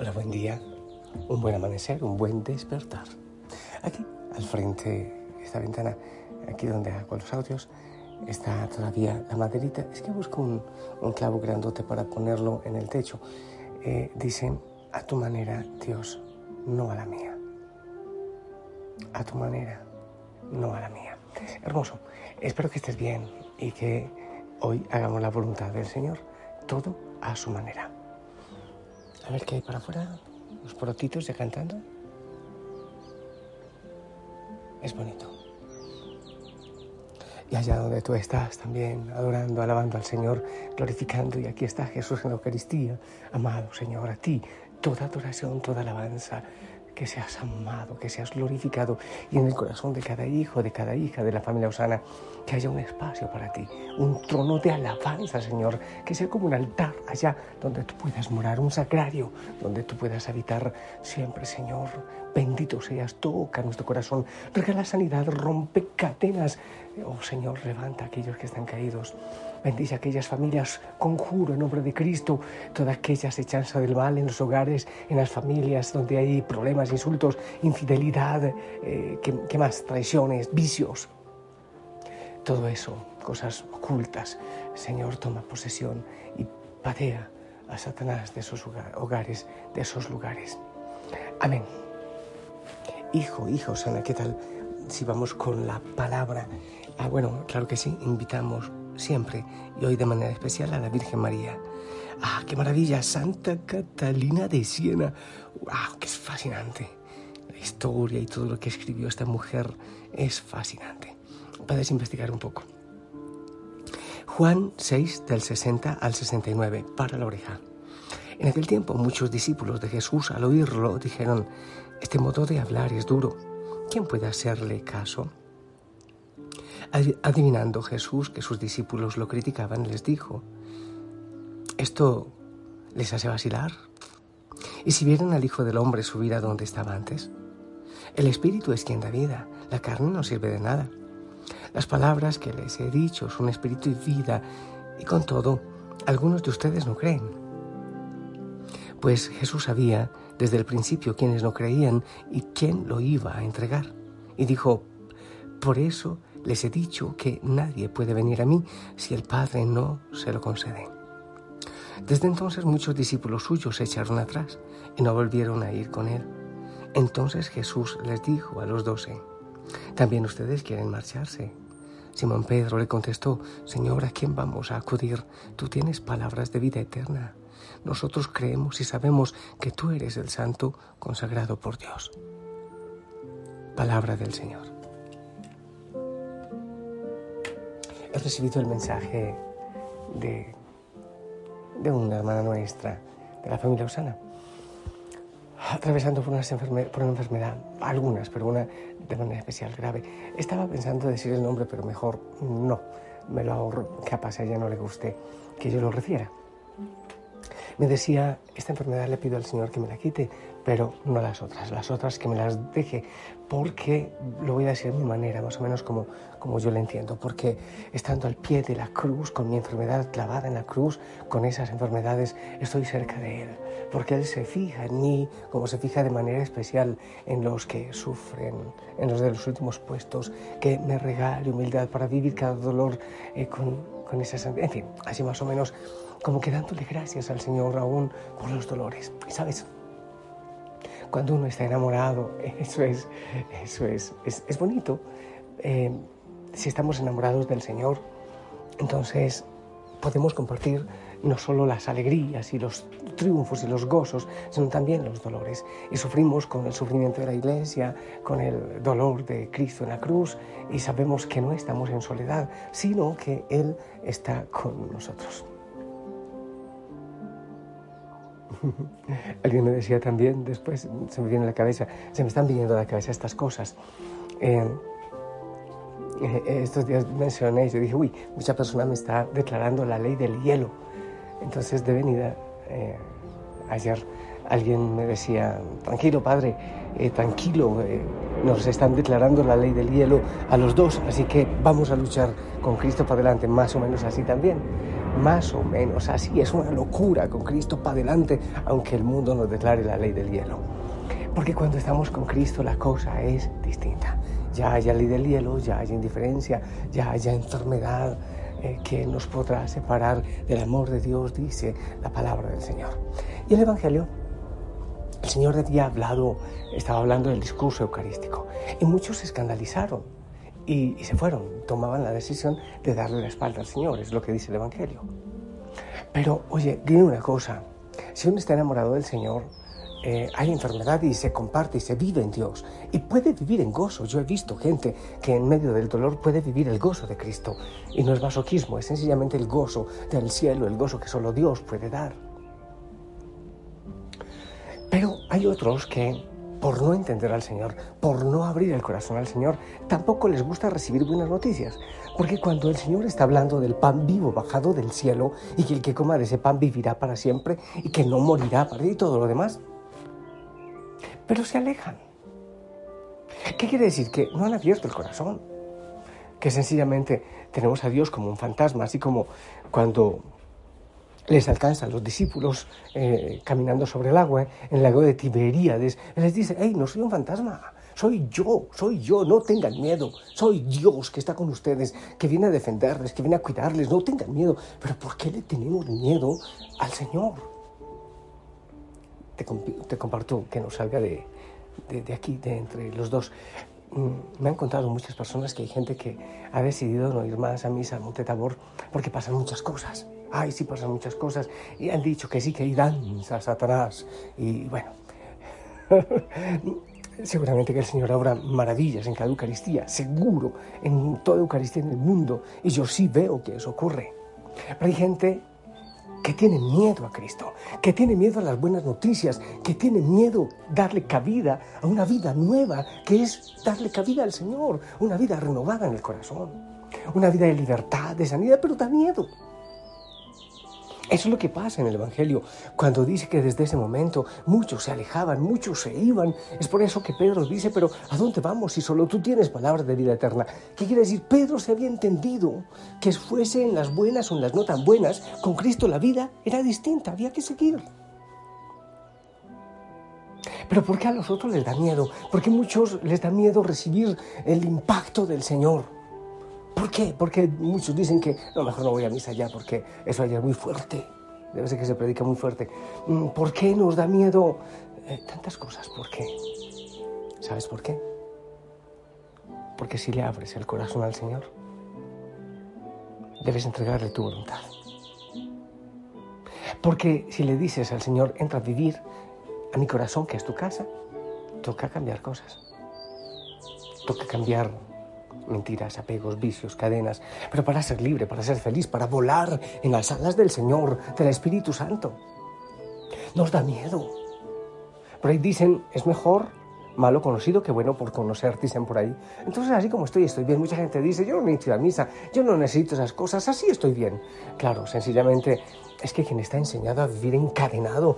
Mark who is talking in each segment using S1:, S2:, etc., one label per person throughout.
S1: Hola, buen día, un buen amanecer, un buen despertar. Aquí, al frente de esta ventana, aquí donde hago los audios, está todavía la maderita. Es que busco un, clavo grandote para ponerlo en el techo. Eh, dicen, a tu manera, Dios, no a la mía. A tu manera, no a la mía. Hermoso. Espero que estés bien y que hoy hagamos la voluntad del Señor, todo a su manera. A ver qué hay para afuera. Los porotitos ya cantando. Es bonito. Y allá donde tú estás también, adorando, alabando al Señor, glorificando. Y aquí está Jesús en la Eucaristía. Amado Señor, a ti toda adoración, toda alabanza, que seas amado, que seas glorificado y en el corazón de cada hijo, de cada hija de la familia Osana, que haya un espacio para ti, un trono de alabanza, Señor, que sea como un altar allá donde tú puedas morar, un sagrario donde tú puedas habitar siempre, Señor. Bendito seas, toca nuestro corazón, regala sanidad, rompe cadenas. Oh Señor, levanta a aquellos que están caídos. Bendice a aquellas familias, conjuro en nombre de Cristo, toda aquella acechanza del mal en los hogares, en las familias donde hay problemas, insultos, infidelidad, eh, ¿qué, más? Traiciones, vicios. Todo eso, cosas ocultas. Señor, toma posesión y patea a Satanás de esos hogares, de esos lugares. Amén. Hijo, hijo, Sana, ¿qué tal si vamos con la palabra? Ah, bueno, claro que sí, invitamos siempre y hoy de manera especial a la Virgen María. ¡Ah, qué maravilla! Santa Catalina de Siena. ¡Wow! ¡Qué fascinante! La historia y todo lo que escribió esta mujer es fascinante. Puedes investigar un poco. Juan 6 del 60 al 69, para la oreja. En aquel tiempo muchos discípulos de Jesús al oírlo dijeron, este modo de hablar es duro. ¿Quién puede hacerle caso? Adivinando Jesús que sus discípulos lo criticaban, les dijo, ¿esto les hace vacilar? ¿Y si vieran al Hijo del Hombre subir a donde estaba antes? El Espíritu es quien da vida, la carne no sirve de nada. Las palabras que les he dicho son espíritu y vida, y con todo, algunos de ustedes no creen. Pues Jesús sabía desde el principio quiénes no creían y quién lo iba a entregar. Y dijo, por eso les he dicho que nadie puede venir a mí si el Padre no se lo concede. Desde entonces muchos discípulos suyos se echaron atrás y no volvieron a ir con él. Entonces Jesús les dijo a los doce, ¿también ustedes quieren marcharse? Simón Pedro le contestó, Señor, ¿a quién vamos a acudir? Tú tienes palabras de vida eterna. Nosotros creemos y sabemos que tú eres el santo consagrado por Dios. Palabra del Señor. he recibido el mensaje de, de una hermana nuestra, de la familia Osana, atravesando por, por una enfermedad, algunas, pero una de manera especial grave. Estaba pensando decir el nombre, pero mejor no, me lo ahorro, capaz a ella no le guste que yo lo refiera. Me decía, esta enfermedad le pido al Señor que me la quite, pero no las otras, las otras que me las deje, porque lo voy a decir de mi manera, más o menos como, como yo lo entiendo, porque estando al pie de la cruz, con mi enfermedad clavada en la cruz, con esas enfermedades, estoy cerca de Él, porque Él se fija en mí, como se fija de manera especial en los que sufren, en los de los últimos puestos, que me regale humildad para vivir cada dolor eh, con, con esas... En fin, así más o menos, como que dándole gracias al Señor aún por los dolores. Y sabes, cuando uno está enamorado, eso es, eso es, es, bonito. Eh, si estamos enamorados del Señor, entonces podemos compartir no solo las alegrías y los triunfos y los gozos, sino también los dolores. Y sufrimos con el sufrimiento de la iglesia, con el dolor de Cristo en la cruz, y sabemos que no estamos en soledad, sino que Él está con nosotros. Alguien me decía también, después se me viene a la cabeza, se me están viniendo a la cabeza estas cosas. Eh, eh, estos días mencioné, yo dije, uy, mucha persona me está declarando la ley del hielo. Entonces, de venida, eh, ayer alguien me decía, tranquilo padre, tranquilo, nos están declarando la ley del hielo a los dos, así que vamos a luchar con Cristo para adelante, más o menos así también más o menos así. Es una locura con Cristo para adelante, aunque el mundo nos declare la ley del hielo. Porque cuando estamos con Cristo la cosa es distinta. Ya haya ley del hielo, ya haya indiferencia, ya haya enfermedad eh, que nos podrá separar del amor de Dios, dice la palabra del Señor. Y el Evangelio, el Señor había hablado, estaba hablando del discurso eucarístico, y muchos se escandalizaron y, se fueron, tomaban la decisión de darle la espalda al Señor, es lo que dice el Evangelio. Pero, oye, dime una cosa, si uno está enamorado del Señor, eh, hay enfermedad y se comparte y se vive en Dios y puede vivir en gozo. Yo he visto gente que en medio del dolor puede vivir el gozo de Cristo y no es masoquismo, es sencillamente el gozo del cielo, el gozo que solo Dios puede dar. Pero hay otros que por no entender al Señor, por no abrir el corazón al Señor, tampoco les gusta recibir buenas noticias. Porque cuando el Señor está hablando del pan vivo bajado del cielo y que el que coma de ese pan vivirá para siempre y que no morirá para y todo lo demás, pero se alejan. ¿Qué quiere decir? Que no han abierto el corazón. Que sencillamente tenemos a Dios como un fantasma, así como cuando les alcanza a los discípulos eh, caminando sobre el agua en el lago de Tiberíades. Les dice, hey, no soy un fantasma, soy yo, soy yo, no tengan miedo, soy Dios que está con ustedes, que viene a defenderles, que viene a cuidarles, no tengan miedo. Pero ¿por qué le tenemos miedo al Señor? Te, te comparto que nos salga de, de, de aquí, de entre los dos. Mm, me han contado muchas personas que hay gente que ha decidido no ir más a misa a Monte Tabor porque pasan muchas cosas. Ay, sí pasan muchas cosas. Y han dicho que sí, que irán a Satanás. Y bueno, seguramente que el Señor obra maravillas en cada Eucaristía, seguro, en toda Eucaristía en el mundo. Y yo sí veo que eso ocurre. Pero hay gente que tiene miedo a Cristo, que tiene miedo a las buenas noticias, que tiene miedo darle cabida a una vida nueva, que es darle cabida al Señor, una vida renovada en el corazón, una vida de libertad, de sanidad, pero da miedo. Eso es lo que pasa en el Evangelio, cuando dice que desde ese momento muchos se alejaban, muchos se iban. Es por eso que Pedro dice, pero ¿a dónde vamos si solo tú tienes palabras de vida eterna? ¿Qué quiere decir? Pedro se había entendido que fuese en las buenas o en las no tan buenas, con Cristo la vida era distinta, había que seguir. Pero ¿por qué a los otros les da miedo? ¿Por qué muchos les da miedo recibir el impacto del Señor? ¿Por qué? Porque muchos dicen que no, mejor no voy a misa ya porque eso allá es muy fuerte. Debe ser que se predica muy fuerte. Mm, ¿Por qué nos da miedo eh, tantas cosas? ¿Por qué? ¿Sabes por qué? Porque si le abres el corazón al Señor, debes entregarle tu voluntad. Porque si le dices al Señor, entra a vivir a mi corazón, que es tu casa, toca cambiar cosas. Toca cambiar mentiras, apegos, vicios, cadenas, pero para ser libre, para ser feliz, para volar en las alas del Señor, del Espíritu Santo. Nos da miedo. Por ahí dicen, es mejor malo conocido que bueno por conocer, dicen por ahí. Entonces, así como estoy, estoy bien. Mucha gente dice, yo no necesito la misa, yo no necesito esas cosas, así estoy bien. Claro, sencillamente es que quien está enseñado a vivir encadenado,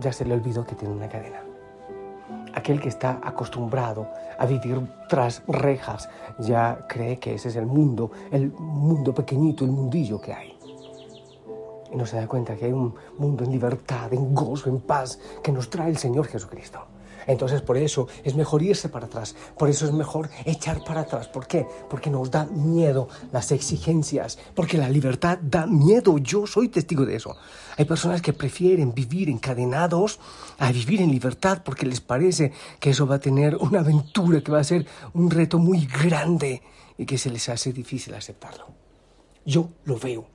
S1: ya se le olvidó que tiene una cadena aquel que está acostumbrado a vivir tras rejas ya cree que ese es el mundo, el mundo pequeñito, el mundillo que hay. Y no se da cuenta que hay un mundo en libertad, en gozo, en paz, que nos trae el Señor Jesucristo. Entonces por eso es mejor irse para atrás, por eso es mejor echar para atrás. ¿Por qué? Porque nos da miedo las exigencias, porque la libertad da miedo. Yo soy testigo de eso. Hay personas que prefieren vivir encadenados a vivir en libertad porque les parece que eso va a tener una aventura, que va a ser un reto muy grande y que se les hace difícil aceptarlo. Yo lo veo.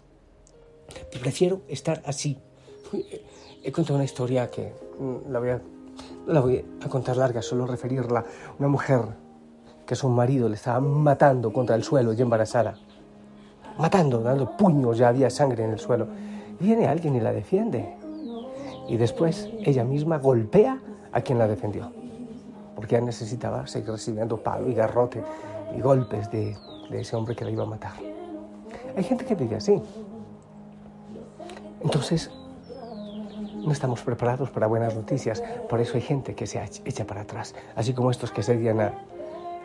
S1: Prefiero estar así. He contado una historia que mm, la voy a, no la voy a contar larga, solo referirla. Una mujer que su marido le estaba matando contra el suelo y embarazada. Matando, dando puños, ya había sangre en el suelo. Viene alguien y la defiende. Y después ella misma golpea a quien la defendió. Porque ella necesitaba seguir recibiendo palo y garrote y golpes de, de ese hombre que la iba a matar. Hay gente que vive así. Entonces, no estamos preparados para buenas noticias. Por eso hay gente que se echa para atrás. Así como estos que seguían a,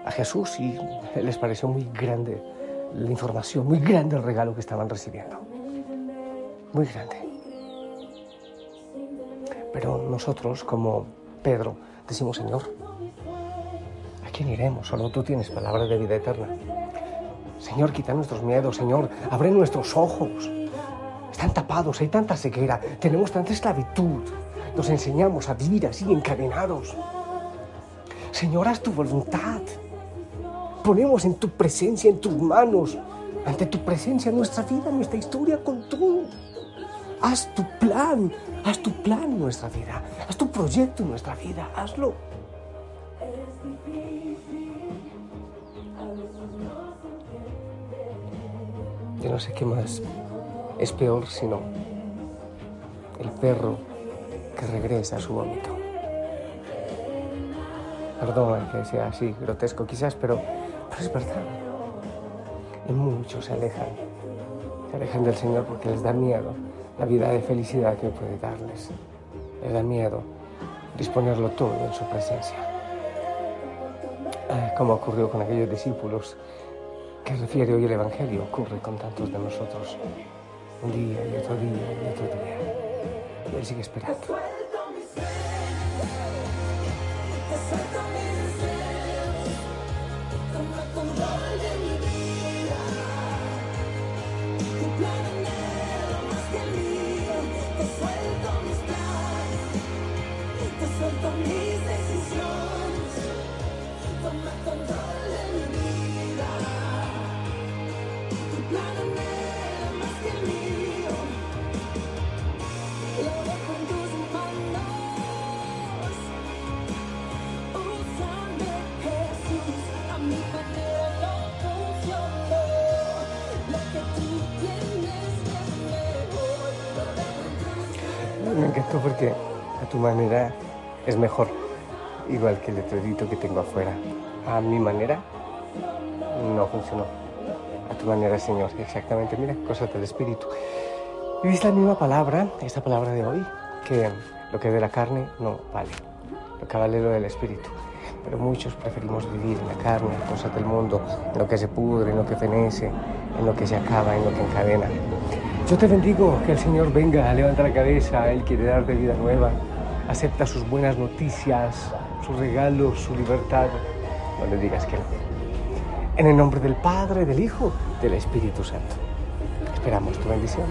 S1: a Jesús y les pareció muy grande la información, muy grande el regalo que estaban recibiendo. Muy grande. Pero nosotros, como Pedro, decimos, Señor, ¿a quién iremos? Solo tú tienes palabra de vida eterna. Señor, quita nuestros miedos, Señor, abre nuestros ojos. Están tapados, hay tanta ceguera, tenemos tanta esclavitud. Nos enseñamos a vivir así, encadenados. Señor, haz tu voluntad. Ponemos en tu presencia, en tus manos, ante tu presencia nuestra vida, nuestra historia con tú. Haz tu plan, haz tu plan en nuestra vida, haz tu proyecto en nuestra vida, hazlo. Yo no sé qué más es peor sino el perro que regresa a su vómito. Perdón que sea así grotesco quizás, pero, es verdad. Y muchos se alejan, se alejan del Señor porque les da miedo la vida de felicidad que puede darles. Les da miedo disponerlo todo en su presencia. Como ocurrió con aquellos discípulos que refiere hoy el Evangelio, ocurre con tantos de nosotros. Un día y otro día y otro día. Y Él sigue esperando. Me manera es mejor, igual que el letrerito que tengo afuera. A mi manera no funcionó. A tu manera, Señor, exactamente. Mira, cosas del Espíritu. Y es la misma palabra, esta palabra de hoy, que lo que es de la carne no vale. Lo que vale lo del Espíritu. Pero muchos preferimos vivir en la carne, en cosas del mundo, en lo que se pudre, en lo que fenece, en lo que se acaba, en lo que encadena. Yo te bendigo, que el Señor venga, levanta la cabeza, Él quiere darte vida nueva. Acepta sus buenas noticias, sus regalos, su libertad. No le digas que no. En el nombre del Padre, del Hijo, del Espíritu Santo. Esperamos tu bendición.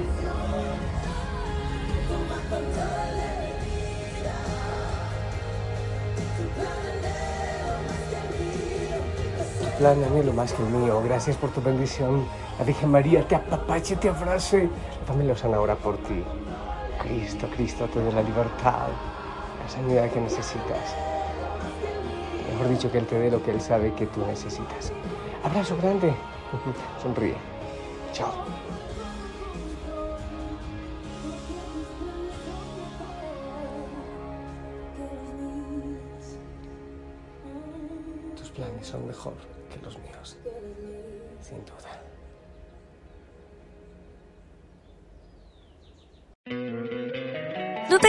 S1: Plan, anhelo más que el mío. Gracias por tu bendición. La Virgen María te apapache, te abrace. La familia Osana ora por ti. Cristo, Cristo te dé la libertad, la sanidad que necesitas. Mejor dicho, que Él te dé lo que Él sabe que tú necesitas. Abrazo grande. Sonríe. Chao. Tus planes son mejor que los míos, sin duda.